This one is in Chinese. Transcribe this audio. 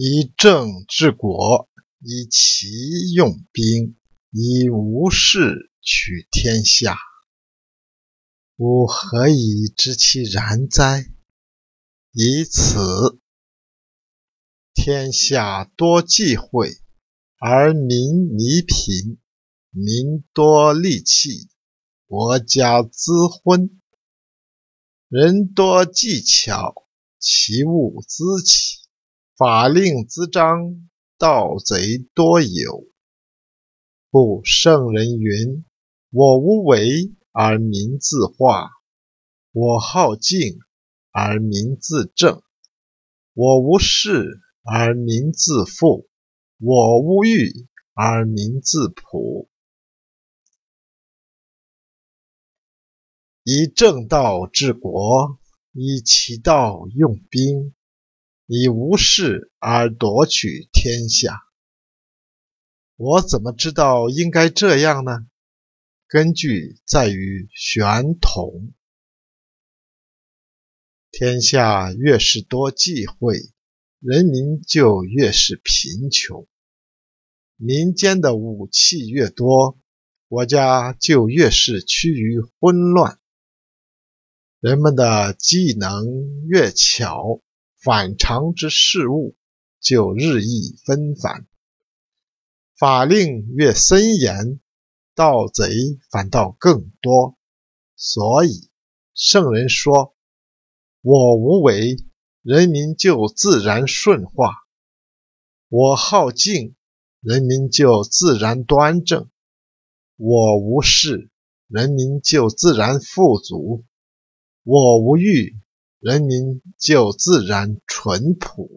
以政治国，以奇用兵，以无事取天下。吾何以知其然哉？以此。天下多忌讳，而民弥贫；民多利器，国家滋昏。人多技巧，其物滋起。法令滋章，盗贼多有。故圣人云：“我无为而民自化，我好静而民自正，我无事而民自富，我无欲而民自朴。”以正道治国，以其道用兵。以无事而夺取天下，我怎么知道应该这样呢？根据在于玄统。天下越是多忌讳，人民就越是贫穷；民间的武器越多，国家就越是趋于混乱；人们的技能越巧。反常之事物就日益纷繁，法令越森严，盗贼反倒更多。所以圣人说：“我无为，人民就自然顺化；我好静，人民就自然端正；我无事，人民就自然富足；我无欲。”人民就自然淳朴。